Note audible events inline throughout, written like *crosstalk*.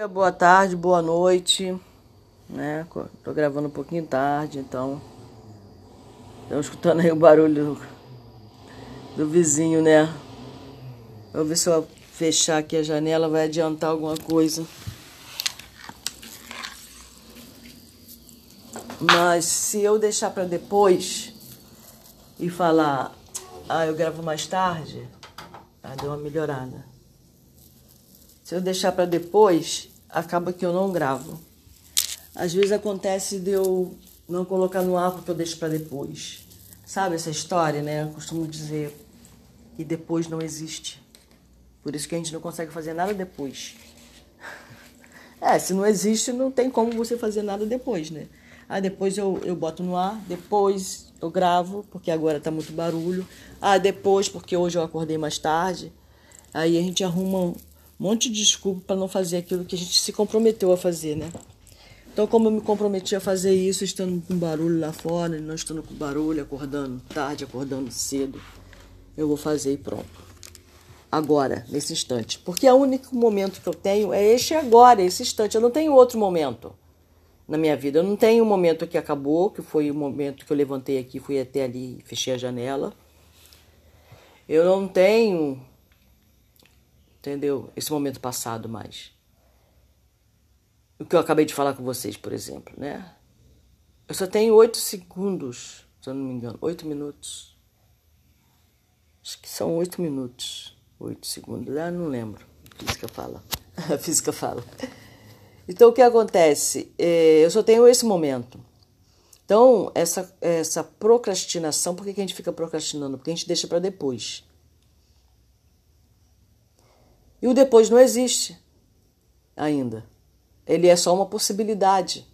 Boa tarde, boa noite, né? Tô gravando um pouquinho tarde, então estão escutando aí o barulho do, vizinho, né? Vou ver se eu fechar aqui a janela vai adiantar alguma coisa. Mas se eu deixar para depois e falar, ah, eu gravo mais tarde, ah, deu uma melhorada. Se eu deixar para depois, acaba que eu não gravo. Às vezes acontece de eu não colocar no ar porque eu deixo para depois. Sabe essa história, né? Eu costumo dizer que depois não existe. Por isso que a gente não consegue fazer nada depois. *laughs* É, se não existe, não tem como você fazer nada depois, né? Ah, depois eu, eu boto no ar, depois eu gravo, porque agora tá muito barulho. Ah, depois, porque hoje eu acordei mais tarde. Aí a gente arruma um monte de desculpa para não fazer aquilo que a gente se comprometeu a fazer, né? Então, como eu me comprometi a fazer isso, estando com barulho lá fora, não estando com barulho, acordando tarde, acordando cedo, eu vou fazer e pronto agora, nesse instante. Porque é o único momento que eu tenho é este agora, esse instante. Eu não tenho outro momento na minha vida. Eu não tenho um momento que acabou, que foi o momento que eu levantei aqui, fui até ali fechei a janela. Eu não tenho, entendeu? Esse momento passado mais. O que eu acabei de falar com vocês, por exemplo, né? Eu só tenho oito segundos, se eu não me engano, oito minutos. Acho que são oito minutos 8 segundos, ah, não lembro. A física fala. A *laughs* física fala. Então, o que acontece? É, eu só tenho esse momento. Então, essa, essa procrastinação, por que a gente fica procrastinando? Porque a gente deixa para depois. E o depois não existe ainda. Ele é só uma possibilidade.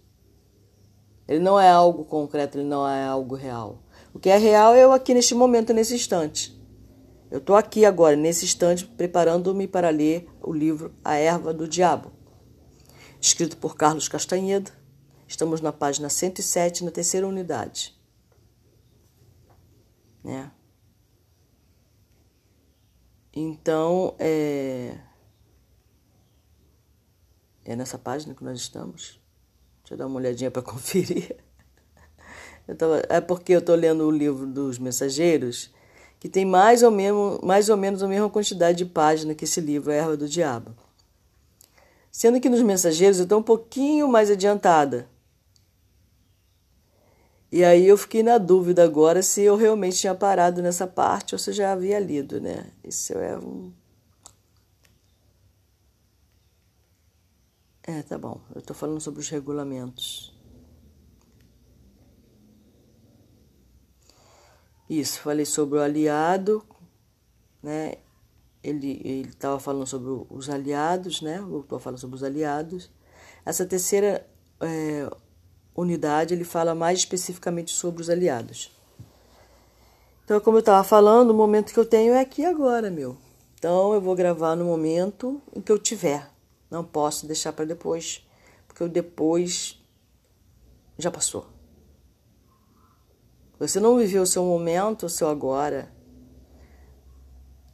Ele não é algo concreto, ele não é algo real. O que é real é eu aqui neste momento, nesse instante. Eu estou aqui agora, nesse instante, preparando-me para ler o livro A Erva do Diabo, escrito por Carlos Castanheda. Estamos na página 107, na terceira unidade. Né? Então, é... é nessa página que nós estamos. Deixa eu dar uma olhadinha para *laughs* conferir. Tava... É porque eu estou lendo o livro dos mensageiros que tem mais ou, menos, mais ou menos a mesma quantidade de páginas que esse livro, A Erva do Diabo. Sendo que nos Mensageiros eu estou um pouquinho mais adiantada. E aí eu fiquei na dúvida agora se eu realmente tinha parado nessa parte ou se eu já havia lido, né? Isso é um. É, tá bom. Eu estou falando sobre os regulamentos. Isso, falei sobre o aliado, né? Ele estava falando sobre os aliados, né? Voltou a falar sobre os aliados. Essa terceira é, unidade ele fala mais especificamente sobre os aliados. Então, como eu estava falando, o momento que eu tenho é aqui agora, meu. Então, eu vou gravar no momento em que eu tiver. Não posso deixar para depois, porque o depois já passou. Você não viveu o seu momento, o seu agora.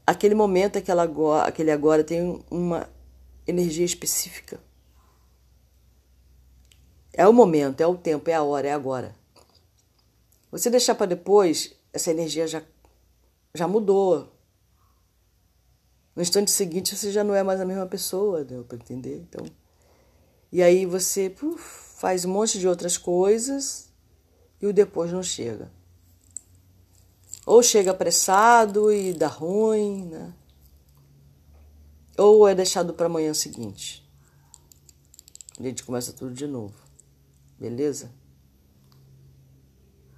Aquele momento, agora, aquele agora tem uma energia específica. É o momento, é o tempo, é a hora, é agora. Você deixar para depois, essa energia já, já mudou. No instante seguinte, você já não é mais a mesma pessoa, deu para entender? Então, e aí você puf, faz um monte de outras coisas e o depois não chega. Ou chega apressado e dá ruim, né? Ou é deixado para amanhã seguinte. A gente começa tudo de novo. Beleza?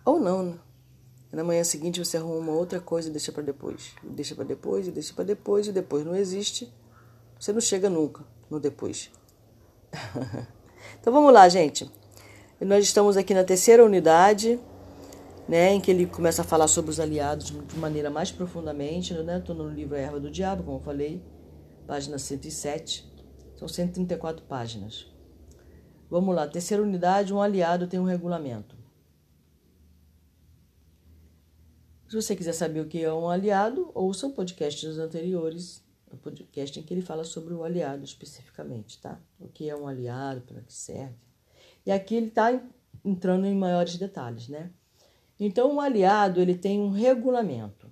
Ou não, né? Na manhã seguinte você arruma uma outra coisa e deixa para depois. Deixa para depois, e deixa para depois, e depois não existe. Você não chega nunca no depois. *laughs* então vamos lá, gente. Nós estamos aqui na terceira unidade né, em que ele começa a falar sobre os aliados de maneira mais profundamente. Né? Estou no livro A Erva do Diabo, como eu falei, página 107. São 134 páginas. Vamos lá, terceira unidade, um aliado tem um regulamento. Se você quiser saber o que é um aliado, ouça o podcast dos anteriores no podcast em que ele fala sobre o aliado especificamente, tá? O que é um aliado, para que serve. E aqui ele está entrando em maiores detalhes, né? Então, um aliado ele tem um regulamento.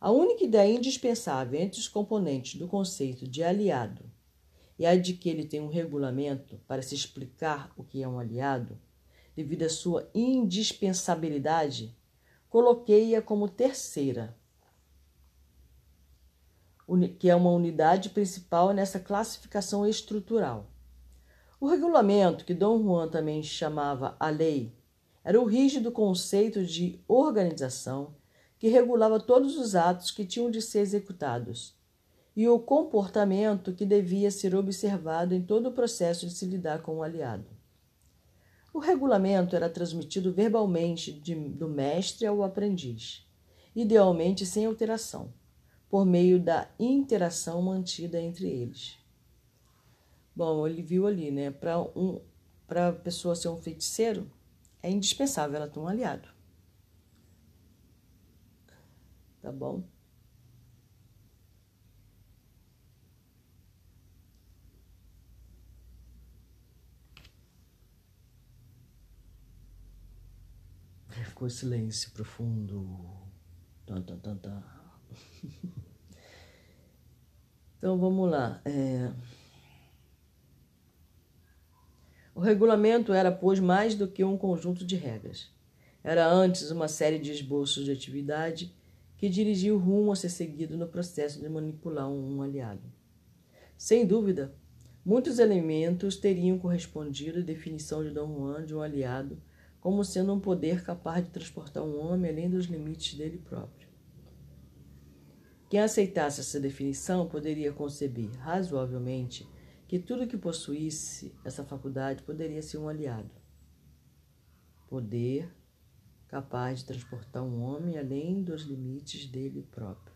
A única ideia indispensável entre os componentes do conceito de aliado e a de que ele tem um regulamento para se explicar o que é um aliado, devido à sua indispensabilidade, coloquei-a como terceira, que é uma unidade principal nessa classificação estrutural. O regulamento, que Dom Juan também chamava a lei, era o rígido conceito de organização que regulava todos os atos que tinham de ser executados e o comportamento que devia ser observado em todo o processo de se lidar com o aliado. O regulamento era transmitido verbalmente de, do mestre ao aprendiz, idealmente sem alteração, por meio da interação mantida entre eles. Bom, ele viu ali, né? Para um, a pessoa ser um feiticeiro, é indispensável ela ter um aliado. Tá bom? Ficou silêncio profundo. Tan, tan, tan, tan. então vamos lá. É... O regulamento era, pois, mais do que um conjunto de regras. Era antes uma série de esboços de atividade que dirigia o rumo a ser seguido no processo de manipular um aliado. Sem dúvida, muitos elementos teriam correspondido à definição de Dom Juan de um aliado como sendo um poder capaz de transportar um homem além dos limites dele próprio. Quem aceitasse essa definição poderia conceber, razoavelmente, que tudo que possuísse essa faculdade poderia ser um aliado. Poder capaz de transportar um homem além dos limites dele próprio.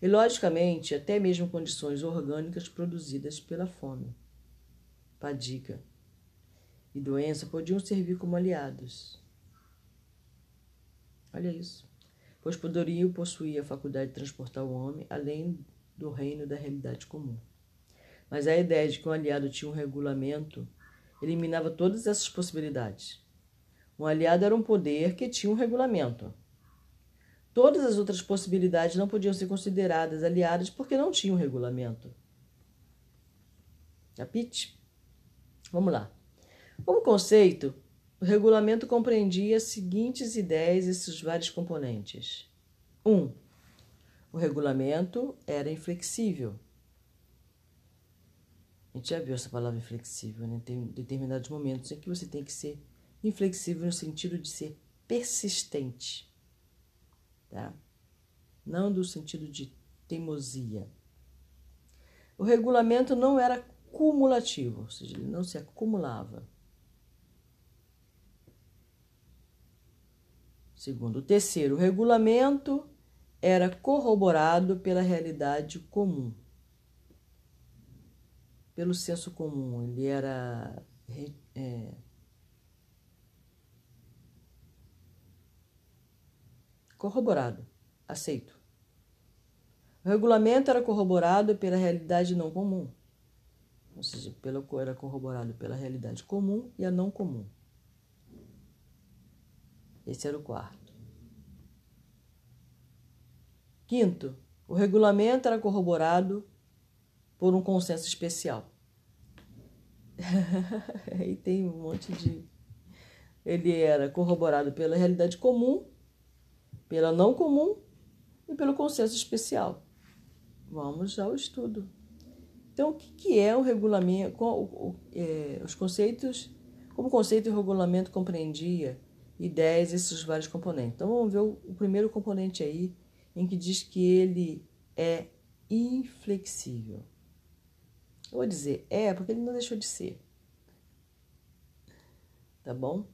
E, logicamente, até mesmo condições orgânicas produzidas pela fome, fadiga e doença podiam servir como aliados. Olha isso. Pois poderiam possuir a faculdade de transportar o homem além do reino da realidade comum. Mas a ideia de que um aliado tinha um regulamento eliminava todas essas possibilidades. Um aliado era um poder que tinha um regulamento. Todas as outras possibilidades não podiam ser consideradas aliadas porque não tinham regulamento. Capite? Vamos lá. Como conceito, o regulamento compreendia as seguintes ideias e seus vários componentes. 1. Um, o regulamento era inflexível. A gente já viu essa palavra inflexível, né? Tem determinados momentos em que você tem que ser inflexível no sentido de ser persistente, tá? Não do sentido de teimosia. O regulamento não era cumulativo, ou seja, ele não se acumulava. Segundo o terceiro, o regulamento era corroborado pela realidade comum, pelo senso comum. Ele era é, corroborado, aceito. O regulamento era corroborado pela realidade não comum, ou seja, pelo, era corroborado pela realidade comum e a não comum. Esse era o quarto. Quinto, o regulamento era corroborado por um consenso especial. *laughs* Aí tem um monte de. Ele era corroborado pela realidade comum, pela não comum e pelo consenso especial. Vamos ao estudo. Então, o que é o regulamento? É, os conceitos, como o conceito e o regulamento compreendia ideias esses vários componentes. Então vamos ver o, o primeiro componente aí, em que diz que ele é inflexível. Eu vou dizer é, porque ele não deixou de ser. Tá bom?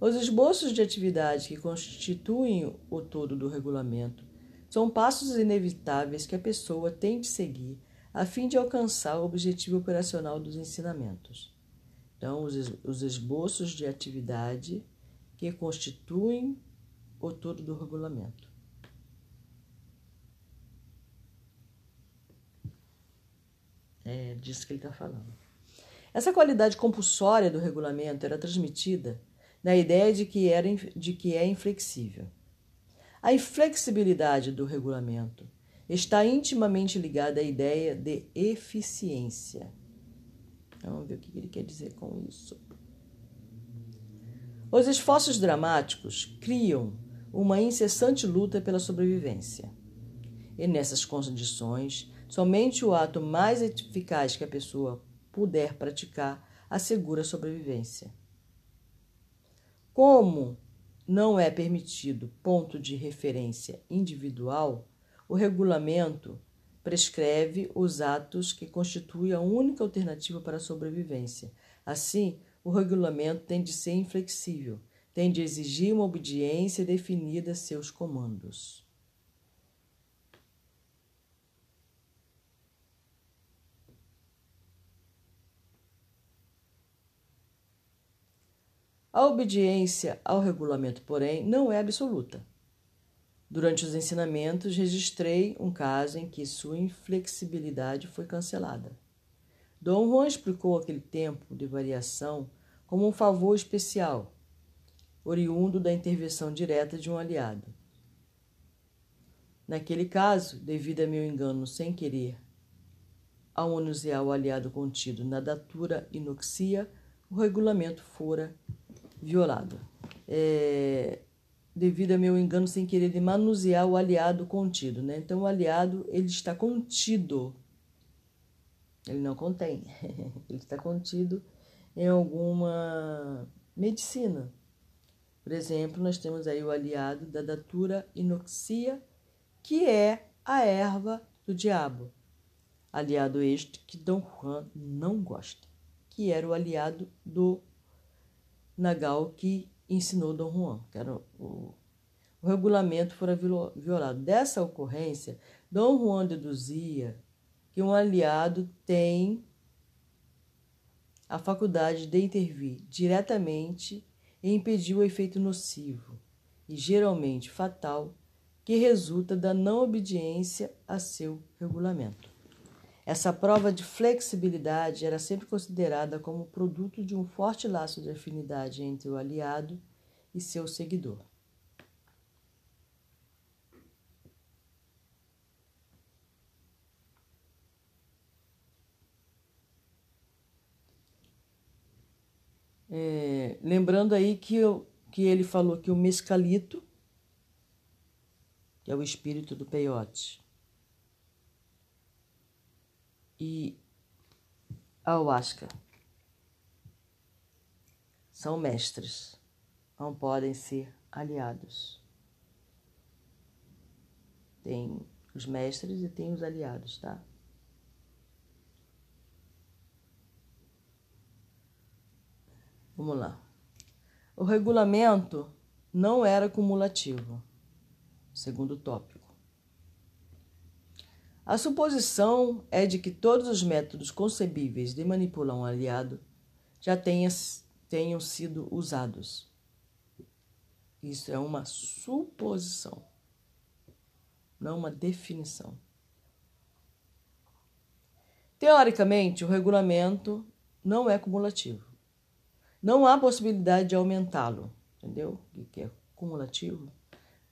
Os esboços de atividade que constituem o todo do regulamento são passos inevitáveis que a pessoa tem de seguir a fim de alcançar o objetivo operacional dos ensinamentos. Então, os esboços de atividade que constituem o todo do regulamento. É disso que ele está falando. Essa qualidade compulsória do regulamento era transmitida na ideia de que, era, de que é inflexível. A inflexibilidade do regulamento está intimamente ligada à ideia de eficiência. Vamos ver o que ele quer dizer com isso. Os esforços dramáticos criam uma incessante luta pela sobrevivência. E nessas condições, somente o ato mais eficaz que a pessoa puder praticar assegura a sobrevivência. Como não é permitido ponto de referência individual, o regulamento prescreve os atos que constituem a única alternativa para a sobrevivência. Assim, o regulamento tem de ser inflexível, tem de exigir uma obediência definida a seus comandos. A obediência ao regulamento, porém, não é absoluta. Durante os ensinamentos, registrei um caso em que sua inflexibilidade foi cancelada. Dom Juan explicou aquele tempo de variação como um favor especial, oriundo da intervenção direta de um aliado. Naquele caso, devido a meu engano sem querer, ao manusear o aliado contido na datura inoxia, o regulamento fora violado. É, devido a meu engano sem querer de manusear o aliado contido, né? Então o aliado ele está contido, ele não contém, *laughs* ele está contido em alguma medicina. Por exemplo, nós temos aí o aliado da datura inoxia, que é a erva do diabo. Aliado este que Dom Juan não gosta, que era o aliado do Nagal que ensinou Dom Juan, que era o, o regulamento fora violado. Dessa ocorrência, Dom Juan deduzia que um aliado tem a faculdade de intervir diretamente e impedir o efeito nocivo e geralmente fatal que resulta da não obediência a seu regulamento. Essa prova de flexibilidade era sempre considerada como produto de um forte laço de afinidade entre o aliado e seu seguidor. É, lembrando aí que, eu, que ele falou que o mescalito, que é o espírito do peiote, e a ayahuasca são mestres, não podem ser aliados. Tem os mestres e tem os aliados, tá? Vamos lá. O regulamento não era cumulativo, segundo tópico. A suposição é de que todos os métodos concebíveis de manipular um aliado já tenha, tenham sido usados. Isso é uma suposição, não uma definição. Teoricamente, o regulamento não é cumulativo. Não há possibilidade de aumentá-lo, entendeu? O que é cumulativo?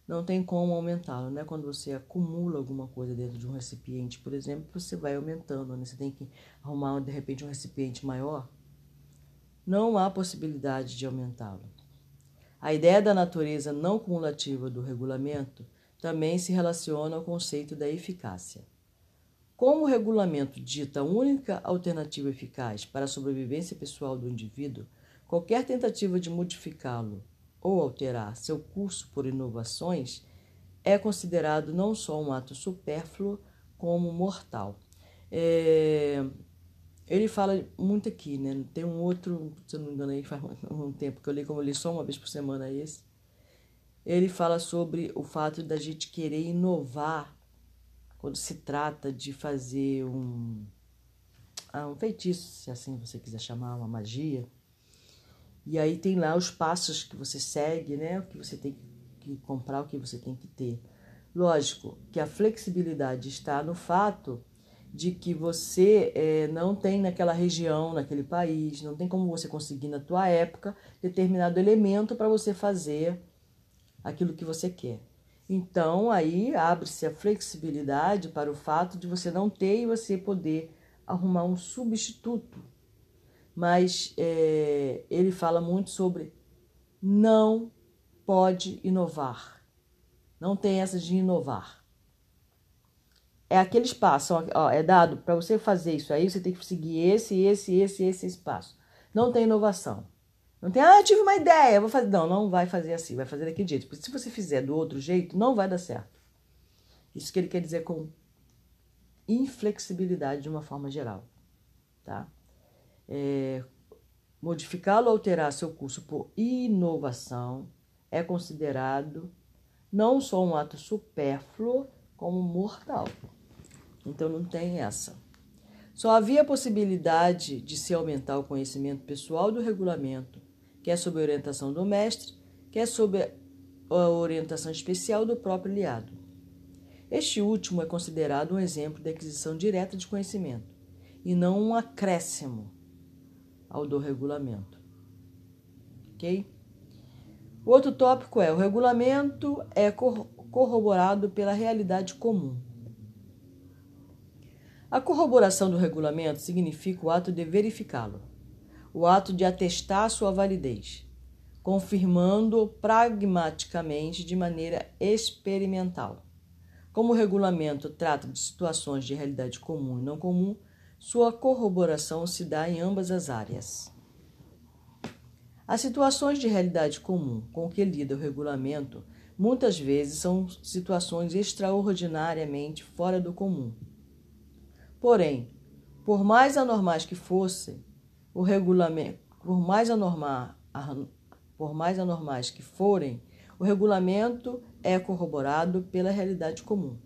Não tem como aumentá-lo, né? Quando você acumula alguma coisa dentro de um recipiente, por exemplo, você vai aumentando, né? Você tem que arrumar de repente um recipiente maior. Não há possibilidade de aumentá-lo. A ideia da natureza não cumulativa do regulamento também se relaciona ao conceito da eficácia. Como o regulamento dita a única alternativa eficaz para a sobrevivência pessoal do indivíduo, qualquer tentativa de modificá-lo ou alterar seu curso por inovações é considerado não só um ato supérfluo, como mortal. É, ele fala muito aqui, né? Tem um outro, se eu não me engano, aí faz um tempo que eu li, como eu li só uma vez por semana esse. Ele fala sobre o fato da gente querer inovar quando se trata de fazer um, ah, um feitiço, se assim você quiser chamar, uma magia. E aí tem lá os passos que você segue, né? O que você tem que comprar, o que você tem que ter. Lógico que a flexibilidade está no fato de que você é, não tem naquela região, naquele país, não tem como você conseguir na tua época determinado elemento para você fazer aquilo que você quer. Então aí abre-se a flexibilidade para o fato de você não ter e você poder arrumar um substituto. Mas é, ele fala muito sobre não pode inovar. Não tem essa de inovar é aquele espaço, ó, é dado para você fazer isso aí, você tem que seguir esse, esse, esse, esse espaço. Não tem inovação. Não tem, ah, eu tive uma ideia, vou fazer. Não, não vai fazer assim, vai fazer daquele jeito. Porque se você fizer do outro jeito, não vai dar certo. Isso que ele quer dizer com inflexibilidade de uma forma geral, tá? É, Modificá-lo ou alterar seu curso por inovação é considerado não só um ato supérfluo, como mortal. Então não tem essa. Só havia possibilidade de se aumentar o conhecimento pessoal do regulamento, quer sob a orientação do mestre, quer sob a orientação especial do próprio aliado. Este último é considerado um exemplo de aquisição direta de conhecimento e não um acréscimo ao do regulamento. Ok? O outro tópico é: o regulamento é corroborado pela realidade comum. A corroboração do regulamento significa o ato de verificá-lo, o ato de atestar sua validez, confirmando-o pragmaticamente de maneira experimental. Como o regulamento trata de situações de realidade comum e não comum, sua corroboração se dá em ambas as áreas. As situações de realidade comum com que lida o regulamento muitas vezes são situações extraordinariamente fora do comum Porém, por mais anormais que fossem, o regulamento, por mais anormal, por mais anormais que forem, o regulamento é corroborado pela realidade comum.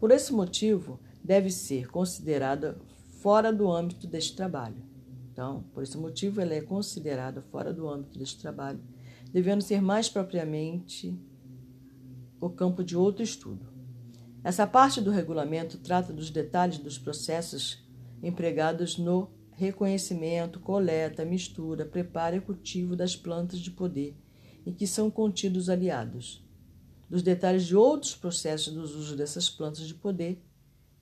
Por esse motivo, deve ser considerada fora do âmbito deste trabalho. Então, por esse motivo, ela é considerada fora do âmbito deste trabalho, devendo ser mais propriamente o campo de outro estudo. Essa parte do regulamento trata dos detalhes dos processos empregados no reconhecimento, coleta, mistura, preparo e cultivo das plantas de poder em que são contidos aliados, dos detalhes de outros processos dos usos dessas plantas de poder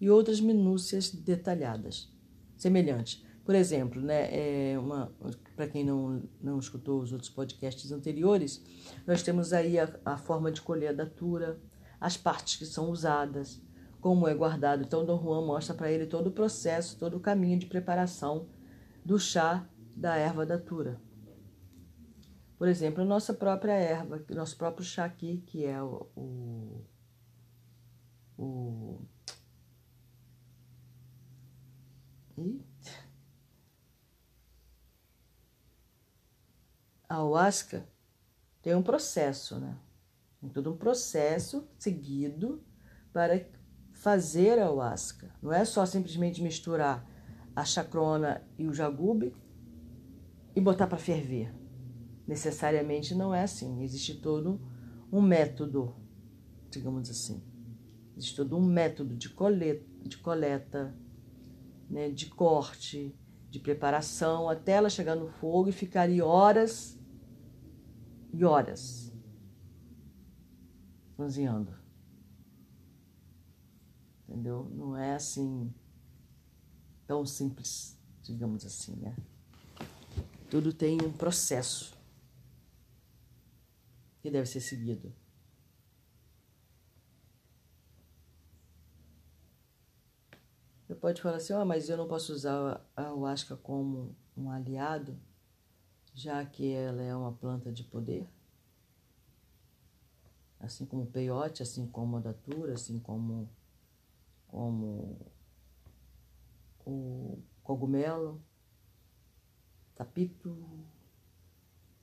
e outras minúcias detalhadas, semelhantes. Por exemplo, né, é para quem não, não escutou os outros podcasts anteriores, nós temos aí a, a forma de colher a datura, as partes que são usadas, como é guardado. Então, Dom Juan mostra para ele todo o processo, todo o caminho de preparação do chá da erva datura. Por exemplo, a nossa própria erva, nosso próprio chá aqui, que é o, o, o a ayahuasca tem um processo, né? Tem todo um processo seguido para fazer a ayahuasca. Não é só simplesmente misturar a chacrona e o jagube e botar para ferver. Necessariamente não é assim. Existe todo um método, digamos assim. Existe todo um método de coleta, de, coleta, né, de corte, de preparação, até ela chegar no fogo e ficar ali horas e horas cozinhando. Entendeu? Não é assim tão simples, digamos assim, né? Tudo tem um processo que deve ser seguido. Você pode falar assim, oh, mas eu não posso usar a ayahuasca como um aliado, já que ela é uma planta de poder assim como o peiote, assim como a datura, assim como, como o cogumelo, tapito,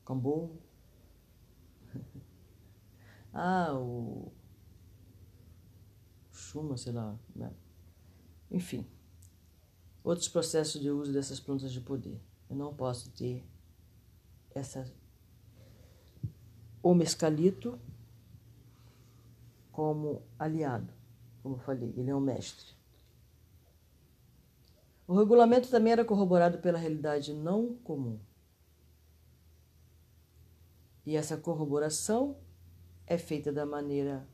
cambô. *laughs* ah, o chuma, sei lá. Né? Enfim, outros processos de uso dessas plantas de poder. Eu não posso ter essa o mescalito como aliado, como eu falei, ele é um mestre. O regulamento também era corroborado pela realidade não comum. E essa corroboração é feita da maneira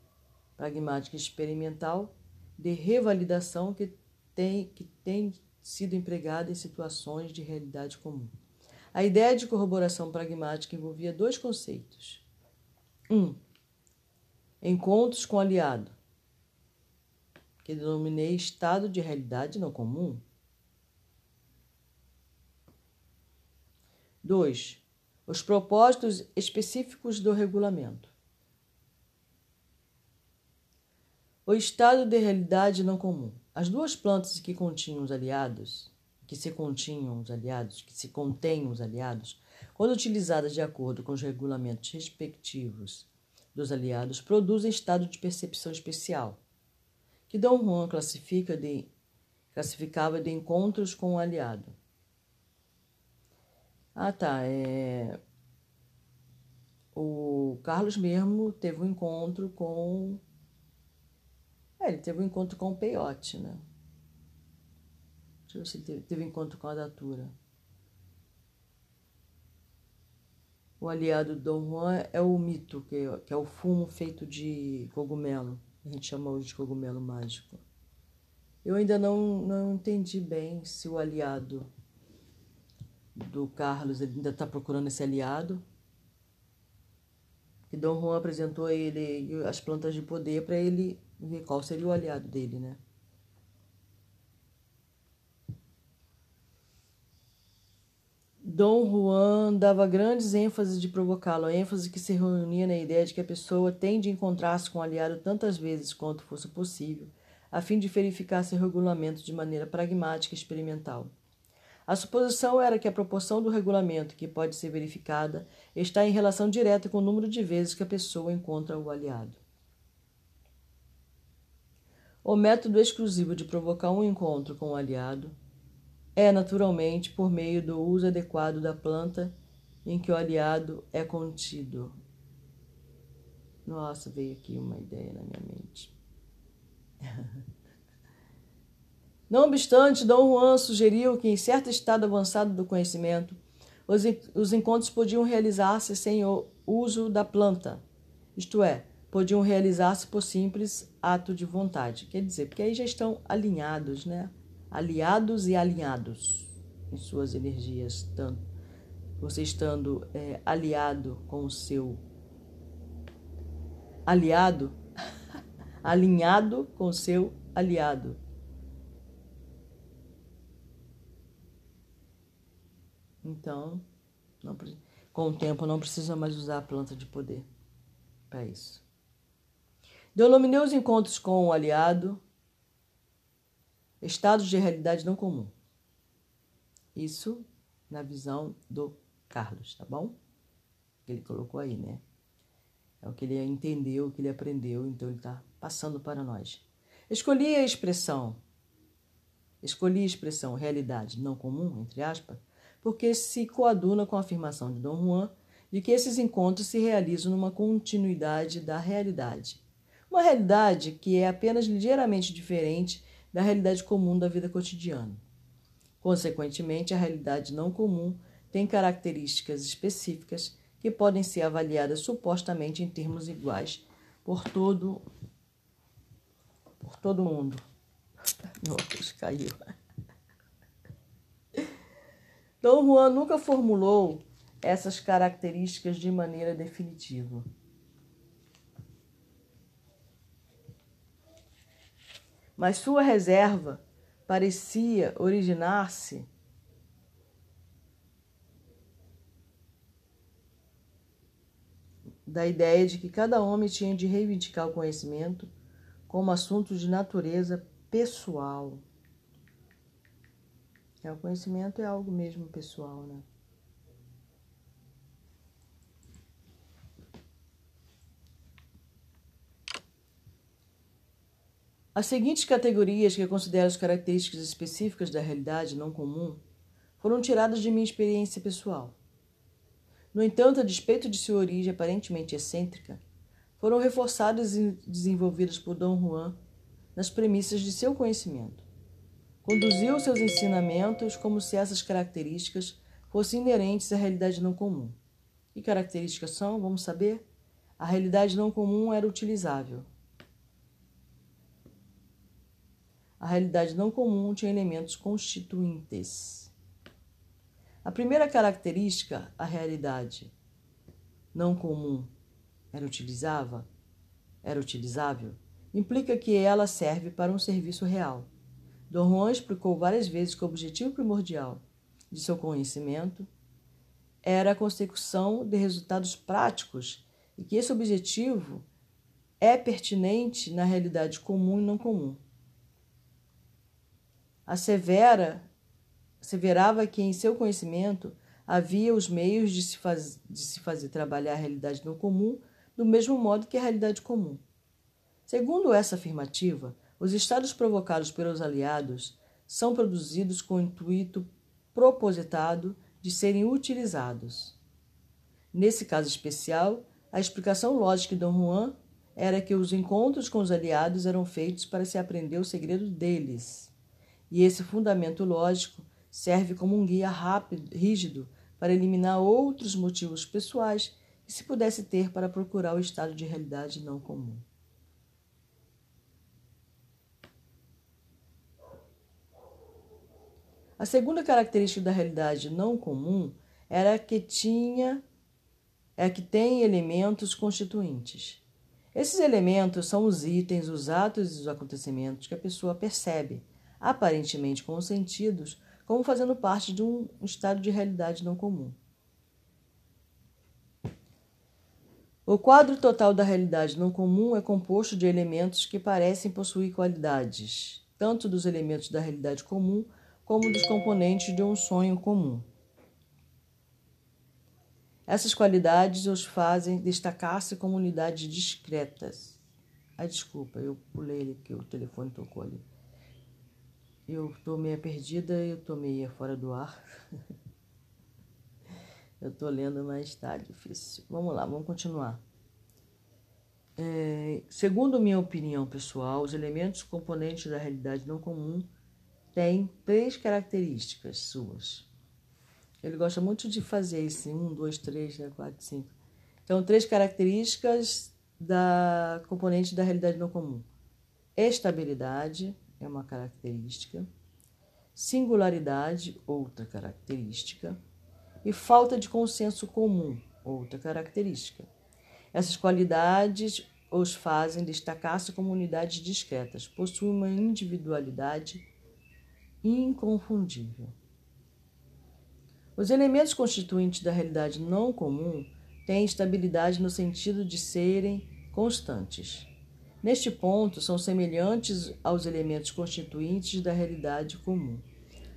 pragmática e experimental de revalidação que tem, que tem sido empregada em situações de realidade comum. A ideia de corroboração pragmática envolvia dois conceitos. Um, encontros com aliado, que denominei estado de realidade não comum. 2. Os propósitos específicos do regulamento. O estado de realidade não comum. As duas plantas que continham os aliados, que se continham os aliados, que se contêm os aliados, quando utilizadas de acordo com os regulamentos respectivos dos aliados, produzem estado de percepção especial, que Dom Juan classifica de, classificava de encontros com o aliado. Ah, tá. É... O Carlos mesmo teve um encontro com é, ele teve um encontro com o Peiote, né? Deixa eu ver se ele teve, teve um encontro com a Datura. O aliado do Dom Juan é o mito, que é, que é o fumo feito de cogumelo. A gente chama hoje de cogumelo mágico. Eu ainda não, não entendi bem se o aliado do Carlos ele ainda está procurando esse aliado. Que Dom Juan apresentou ele as plantas de poder para ele ver qual seria o aliado dele, né? Dom Juan dava grandes ênfases de provocá-lo, ênfase que se reunia na ideia de que a pessoa tem de encontrar-se com o aliado tantas vezes quanto fosse possível, a fim de verificar seu regulamento de maneira pragmática e experimental. A suposição era que a proporção do regulamento que pode ser verificada está em relação direta com o número de vezes que a pessoa encontra o aliado. O método exclusivo de provocar um encontro com o aliado é, naturalmente, por meio do uso adequado da planta em que o aliado é contido. Nossa, veio aqui uma ideia na minha mente. *laughs* Não obstante, Dom Juan sugeriu que, em certo estado avançado do conhecimento, os, os encontros podiam realizar-se sem o uso da planta, isto é, podiam realizar-se por simples ato de vontade. Quer dizer, porque aí já estão alinhados, né? Aliados e alinhados em suas energias, tanto você estando é, aliado com o seu aliado, *laughs* alinhado com o seu aliado. Então, não, com o tempo não precisa mais usar a planta de poder para isso. Denominei os encontros com o aliado estados de realidade não comum. Isso na visão do Carlos, tá bom? Ele colocou aí, né? É o que ele entendeu, o que ele aprendeu, então ele está passando para nós. Escolhi a expressão, escolhi a expressão realidade não comum, entre aspas, porque se coaduna com a afirmação de Dom Juan de que esses encontros se realizam numa continuidade da realidade uma realidade que é apenas ligeiramente diferente da realidade comum da vida cotidiana. Consequentemente, a realidade não comum tem características específicas que podem ser avaliadas supostamente em termos iguais por todo por todo mundo. Meu caiu. Dom Juan nunca formulou essas características de maneira definitiva. Mas sua reserva parecia originar-se da ideia de que cada homem tinha de reivindicar o conhecimento como assunto de natureza pessoal. É, o conhecimento é algo mesmo pessoal, né? As seguintes categorias, que considero as características específicas da realidade não comum, foram tiradas de minha experiência pessoal. No entanto, a despeito de sua origem aparentemente excêntrica, foram reforçadas e desenvolvidas por Dom Juan nas premissas de seu conhecimento. conduziu seus ensinamentos como se essas características fossem inerentes à realidade não comum. Que características são? Vamos saber? A realidade não comum era utilizável. A realidade não comum tinha elementos constituintes. A primeira característica, a realidade não comum, era utilizável, era utilizável, implica que ela serve para um serviço real. Dom Juan explicou várias vezes que o objetivo primordial de seu conhecimento era a consecução de resultados práticos e que esse objetivo é pertinente na realidade comum e não comum. Assevera, asseverava que em seu conhecimento havia os meios de se, faz, de se fazer trabalhar a realidade não comum do mesmo modo que a realidade comum. Segundo essa afirmativa, os estados provocados pelos aliados são produzidos com o intuito propositado de serem utilizados. Nesse caso especial, a explicação lógica de Dom Juan era que os encontros com os aliados eram feitos para se aprender o segredo deles. E esse fundamento lógico serve como um guia rápido, rígido para eliminar outros motivos pessoais que se pudesse ter para procurar o estado de realidade não comum. A segunda característica da realidade não comum era que tinha é que tem elementos constituintes. Esses elementos são os itens, os atos e os acontecimentos que a pessoa percebe, aparentemente consentidos, como fazendo parte de um estado de realidade não comum. O quadro total da realidade não comum é composto de elementos que parecem possuir qualidades, tanto dos elementos da realidade comum como dos componentes de um sonho comum. Essas qualidades os fazem destacar-se como unidades discretas. Ah, desculpa, eu pulei ali que o telefone tocou ali. Eu tô meio perdida, eu tô meio fora do ar. *laughs* eu tô lendo, mas tá difícil. Vamos lá, vamos continuar. É, segundo minha opinião pessoal, os elementos componentes da realidade não comum têm três características suas. Ele gosta muito de fazer esse um, dois, três, né, quatro, cinco. Então, três características da componente da realidade não comum: estabilidade, é uma característica, singularidade, outra característica, e falta de consenso comum, outra característica. Essas qualidades os fazem destacar-se como unidades discretas, possuem uma individualidade inconfundível. Os elementos constituintes da realidade não comum têm estabilidade no sentido de serem constantes. Neste ponto, são semelhantes aos elementos constituintes da realidade comum,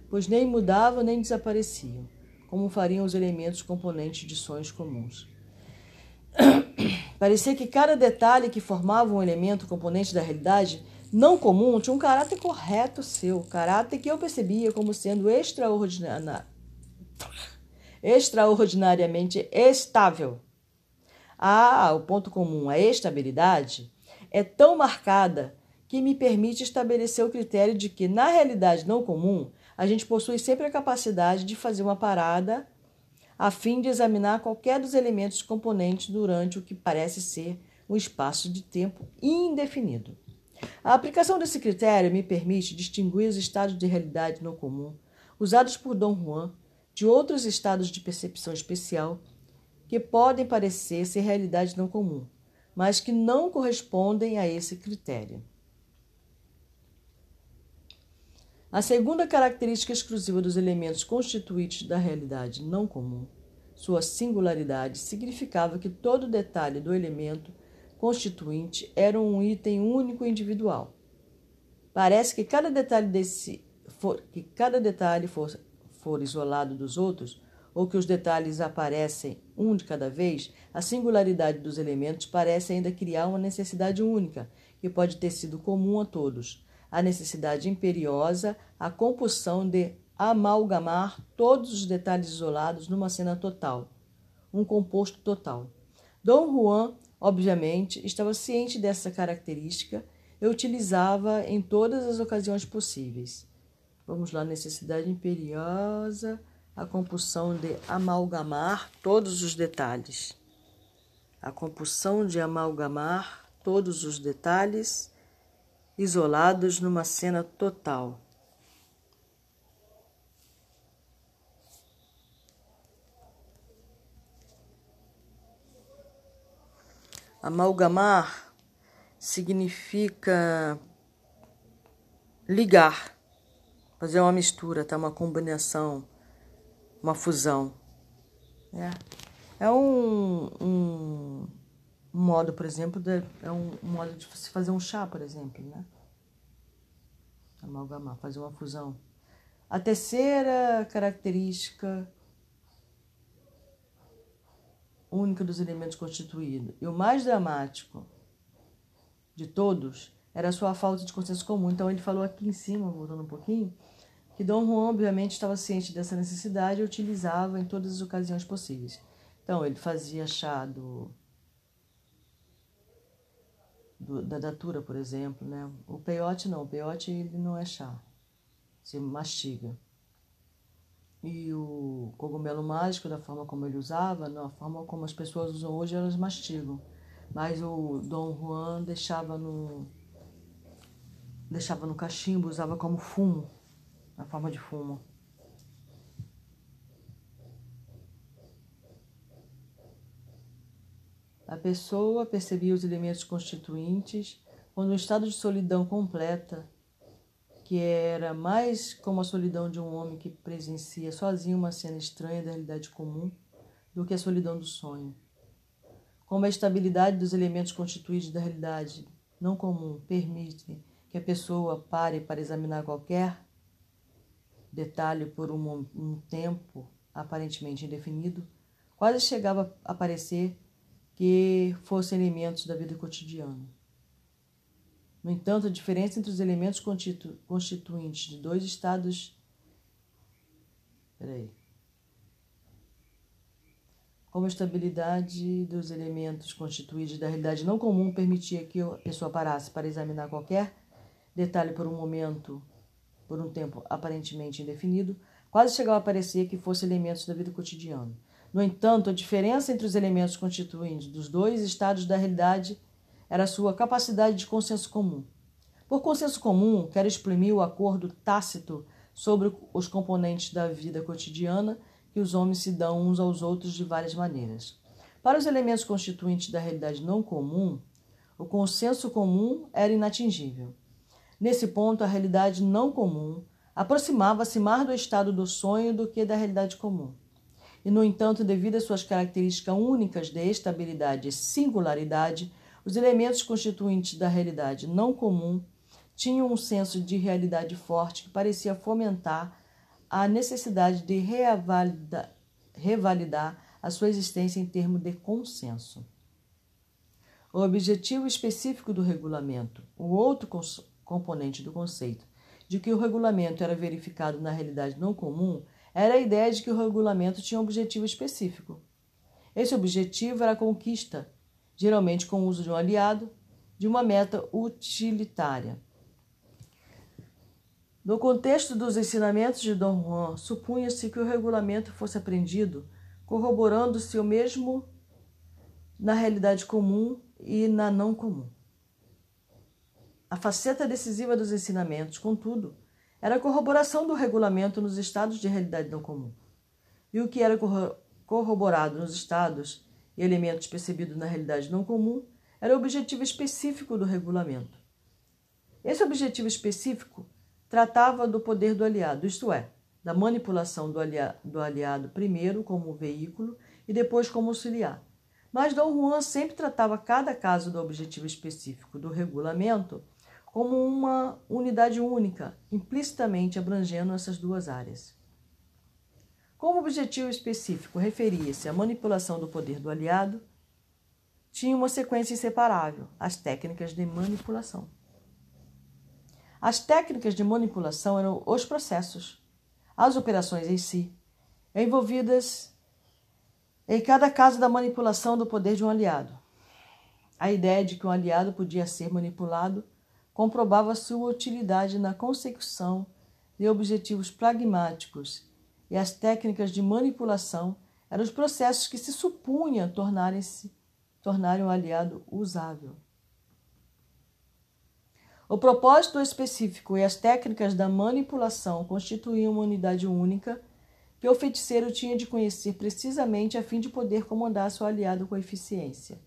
pois nem mudavam nem desapareciam, como fariam os elementos componentes de sonhos comuns. Parecia que cada detalhe que formava um elemento componente da realidade não comum tinha um caráter correto seu, caráter que eu percebia como sendo extraordinariamente estável. Ah, o ponto comum, a estabilidade, é tão marcada que me permite estabelecer o critério de que, na realidade não comum, a gente possui sempre a capacidade de fazer uma parada a fim de examinar qualquer dos elementos componentes durante o que parece ser um espaço de tempo indefinido. A aplicação desse critério me permite distinguir os estados de realidade não comum usados por Dom Juan de outros estados de percepção especial que podem parecer ser realidade não comum, mas que não correspondem a esse critério. A segunda característica exclusiva dos elementos constituintes da realidade não comum, sua singularidade, significava que todo detalhe do elemento constituinte era um item único e individual. Parece que cada detalhe desse for, que cada detalhe for, for isolado dos outros, ou que os detalhes aparecem um de cada vez, a singularidade dos elementos parece ainda criar uma necessidade única, que pode ter sido comum a todos, a necessidade imperiosa, a compulsão de amalgamar todos os detalhes isolados numa cena total, um composto total. Dom Juan, obviamente, estava ciente dessa característica e utilizava em todas as ocasiões possíveis. Vamos lá, necessidade imperiosa, a compulsão de amalgamar todos os detalhes. A compulsão de amalgamar todos os detalhes isolados numa cena total. Amalgamar significa ligar, fazer uma mistura, tá? uma combinação, uma fusão. É, é um, um, um modo, por exemplo, de, é um, um, modo de se fazer um chá, por exemplo, né? Amalgamar, fazer uma fusão. A terceira característica única dos elementos constituídos. E o mais dramático de todos era a sua falta de consenso comum. Então ele falou aqui em cima, voltando um pouquinho, que Dom Juan obviamente estava ciente dessa necessidade e utilizava em todas as ocasiões possíveis. Então ele fazia chá do, do da datura, por exemplo, né? O peiote não, o peiote ele não é chá, se mastiga. E o cogumelo mágico, da forma como ele usava, na forma como as pessoas usam hoje, elas mastigam. Mas o Dom Juan deixava no, deixava no cachimbo, usava como fumo, na forma de fumo. A pessoa percebia os elementos constituintes quando um estado de solidão completa que era mais como a solidão de um homem que presencia sozinho uma cena estranha da realidade comum do que a solidão do sonho. Como a estabilidade dos elementos constituídos da realidade não comum permite que a pessoa pare para examinar qualquer detalhe por um, um tempo aparentemente indefinido, quase chegava a parecer que fossem elementos da vida cotidiana. No entanto, a diferença entre os elementos constitu constituintes de dois estados. Peraí. Como a estabilidade dos elementos constituídos da realidade não comum permitia que a pessoa parasse para examinar qualquer detalhe por um momento, por um tempo aparentemente indefinido, quase chegava a parecer que fossem elementos da vida cotidiana. No entanto, a diferença entre os elementos constituintes dos dois estados da realidade era sua capacidade de consenso comum. Por consenso comum, quero exprimir o acordo tácito sobre os componentes da vida cotidiana que os homens se dão uns aos outros de várias maneiras. Para os elementos constituintes da realidade não comum, o consenso comum era inatingível. Nesse ponto, a realidade não comum aproximava-se mais do estado do sonho do que da realidade comum. E, no entanto, devido às suas características únicas de estabilidade e singularidade, os elementos constituintes da realidade não comum tinham um senso de realidade forte que parecia fomentar a necessidade de revalidar, revalidar a sua existência em termos de consenso. O objetivo específico do regulamento, o outro componente do conceito de que o regulamento era verificado na realidade não comum, era a ideia de que o regulamento tinha um objetivo específico. Esse objetivo era a conquista geralmente com o uso de um aliado, de uma meta utilitária. No contexto dos ensinamentos de Dom Juan, supunha-se que o regulamento fosse aprendido corroborando-se o mesmo na realidade comum e na não comum. A faceta decisiva dos ensinamentos, contudo, era a corroboração do regulamento nos estados de realidade não comum. E o que era corroborado nos estados e elementos percebidos na realidade não comum era o objetivo específico do regulamento. Esse objetivo específico tratava do poder do aliado, isto é, da manipulação do, aliado, do aliado primeiro como veículo e depois como auxiliar. Mas Dom Juan sempre tratava cada caso do objetivo específico do regulamento como uma unidade única, implicitamente abrangendo essas duas áreas. Como objetivo específico referia-se à manipulação do poder do aliado, tinha uma sequência inseparável: as técnicas de manipulação. As técnicas de manipulação eram os processos, as operações em si, envolvidas em cada caso da manipulação do poder de um aliado. A ideia de que um aliado podia ser manipulado comprovava sua utilidade na consecução de objetivos pragmáticos e as técnicas de manipulação eram os processos que se supunha tornarem-se tornarem o aliado usável. O propósito específico e as técnicas da manipulação constituíam uma unidade única que o feiticeiro tinha de conhecer precisamente a fim de poder comandar seu aliado com eficiência.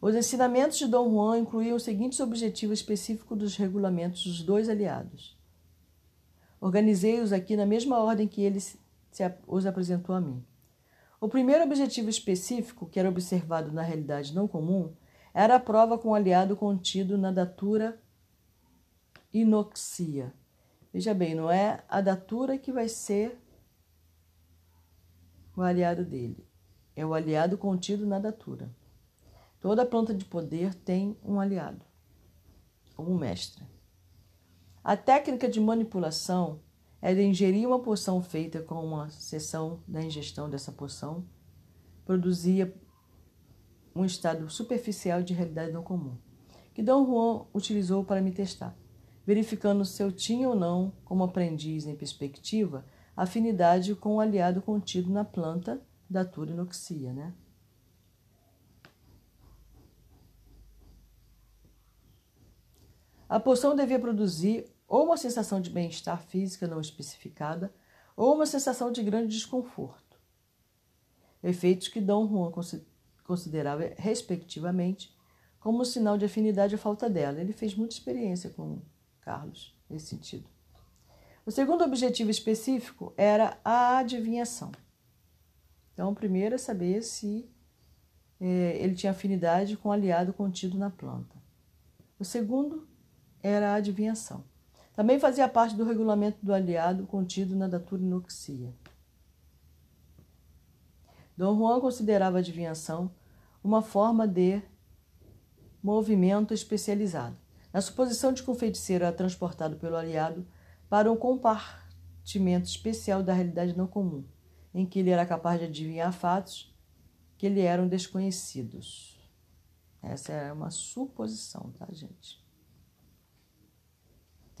Os ensinamentos de Dom Juan incluíam os seguintes objetivos específicos dos regulamentos dos dois aliados. Organizei-os aqui na mesma ordem que ele os apresentou a mim. O primeiro objetivo específico, que era observado na realidade não comum, era a prova com o aliado contido na datura inoxia. Veja bem, não é a datura que vai ser o aliado dele, é o aliado contido na datura. Toda planta de poder tem um aliado, ou um mestre. A técnica de manipulação era ingerir uma poção feita com uma sessão da ingestão dessa poção, produzia um estado superficial de realidade não comum, que Dom Juan utilizou para me testar, verificando se eu tinha ou não, como aprendiz em perspectiva, afinidade com o aliado contido na planta da turinoxia, né? A poção devia produzir ou uma sensação de bem-estar física não especificada, ou uma sensação de grande desconforto. Efeitos que Dom Juan considerava, respectivamente, como sinal de afinidade à falta dela. Ele fez muita experiência com Carlos nesse sentido. O segundo objetivo específico era a adivinhação. Então, o primeiro é saber se é, ele tinha afinidade com o aliado contido na planta. O segundo era a adivinhação. Também fazia parte do regulamento do aliado contido na datura inoxia. Dom Juan considerava a adivinhação uma forma de movimento especializado. Na suposição de que um feiticeiro era transportado pelo aliado para um compartimento especial da realidade não comum, em que ele era capaz de adivinhar fatos que lhe eram desconhecidos. Essa é uma suposição, tá, gente?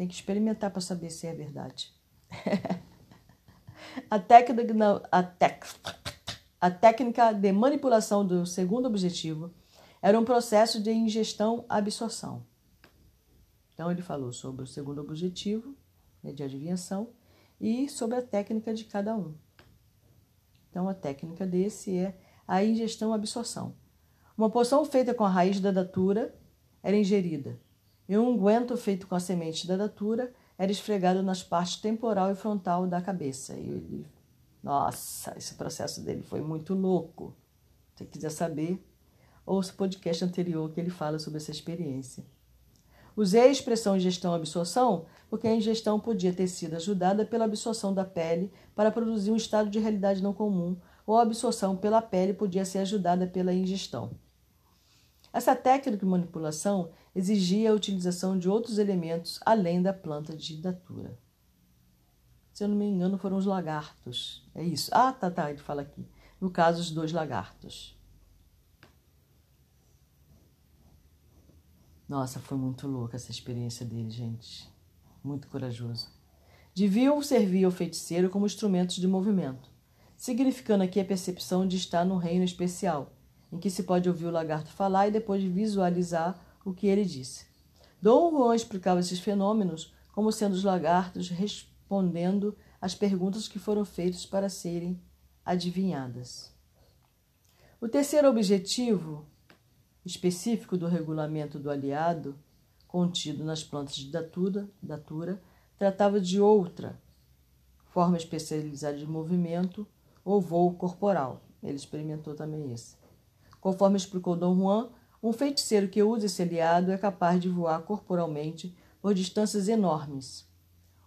Tem que experimentar para saber se é verdade. *laughs* a, técnica, a, tec, a técnica de manipulação do segundo objetivo era um processo de ingestão-absorção. Então, ele falou sobre o segundo objetivo, né, de adivinhação, e sobre a técnica de cada um. Então, a técnica desse é a ingestão-absorção. Uma poção feita com a raiz da datura era ingerida e um unguento feito com a semente da datura era esfregado nas partes temporal e frontal da cabeça. E ele, nossa, esse processo dele foi muito louco. Se quiser saber, ouça o podcast anterior que ele fala sobre essa experiência. Usei a expressão ingestão-absorção porque a ingestão podia ter sido ajudada pela absorção da pele para produzir um estado de realidade não comum, ou a absorção pela pele podia ser ajudada pela ingestão. Essa técnica de manipulação exigia a utilização de outros elementos além da planta de datura. Se eu não me engano, foram os lagartos. É isso. Ah, tá, tá, ele fala aqui. No caso, os dois lagartos. Nossa, foi muito louca essa experiência dele, gente. Muito corajoso. Deviam servir ao feiticeiro como instrumentos de movimento, significando aqui a percepção de estar num reino especial em que se pode ouvir o lagarto falar e depois visualizar o que ele disse. Dom Juan explicava esses fenômenos como sendo os lagartos respondendo às perguntas que foram feitas para serem adivinhadas. O terceiro objetivo específico do regulamento do aliado, contido nas plantas de datura, datura tratava de outra forma especializada de movimento ou voo corporal. Ele experimentou também esse. Conforme explicou Dom Juan, um feiticeiro que usa esse aliado é capaz de voar corporalmente por distâncias enormes.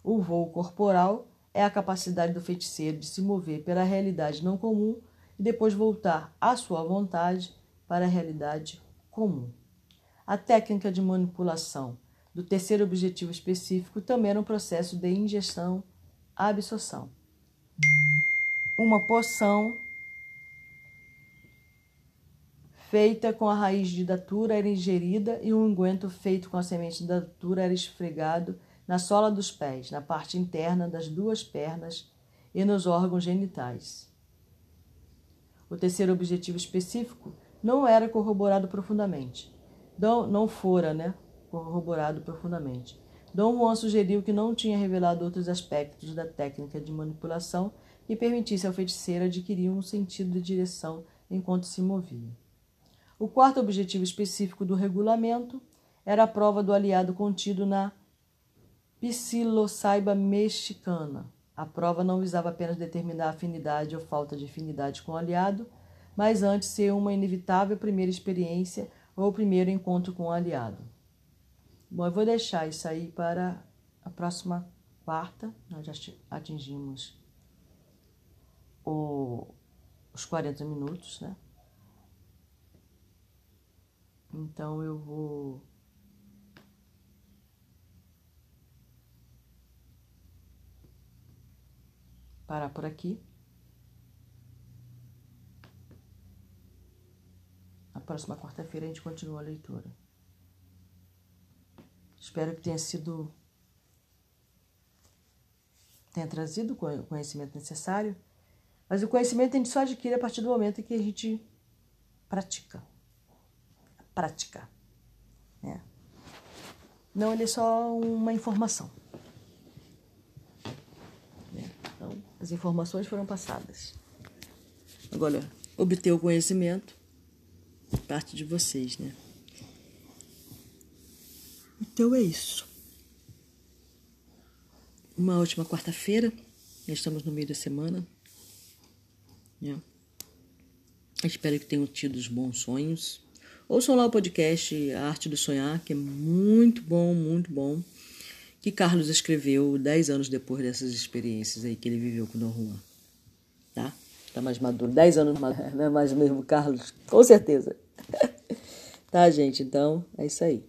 O voo corporal é a capacidade do feiticeiro de se mover pela realidade não comum e depois voltar à sua vontade para a realidade comum. A técnica de manipulação do terceiro objetivo específico também era um processo de ingestão-absorção. Uma poção feita com a raiz de datura era ingerida e um unguento feito com a semente de datura era esfregado na sola dos pés, na parte interna das duas pernas e nos órgãos genitais. O terceiro objetivo específico não era corroborado profundamente. Não, não fora, né? Corroborado profundamente. Dom Juan sugeriu que não tinha revelado outros aspectos da técnica de manipulação que permitisse ao feiticeiro adquirir um sentido de direção enquanto se movia. O quarto objetivo específico do regulamento era a prova do aliado contido na psilocaiba mexicana. A prova não visava apenas determinar afinidade ou falta de afinidade com o aliado, mas antes ser uma inevitável primeira experiência ou primeiro encontro com o aliado. Bom, eu vou deixar isso aí para a próxima quarta. Nós já atingimos o, os 40 minutos, né? Então eu vou parar por aqui. Na próxima quarta-feira a gente continua a leitura. Espero que tenha sido tenha trazido o conhecimento necessário, mas o conhecimento a gente só adquire a partir do momento em que a gente pratica. Prática. Né? Não, ele é só uma informação. Né? Então, as informações foram passadas. Agora, obter o conhecimento parte de vocês, né? Então é isso. Uma última quarta-feira, estamos no meio da semana. Né? Espero que tenham tido os bons sonhos. Ouçam lá o podcast A Arte do Sonhar, que é muito bom, muito bom. Que Carlos escreveu dez anos depois dessas experiências aí que ele viveu com o Don Juan. Tá? Tá mais maduro. Dez anos mais, não é mais mesmo Carlos, com certeza. *laughs* tá, gente? Então, é isso aí.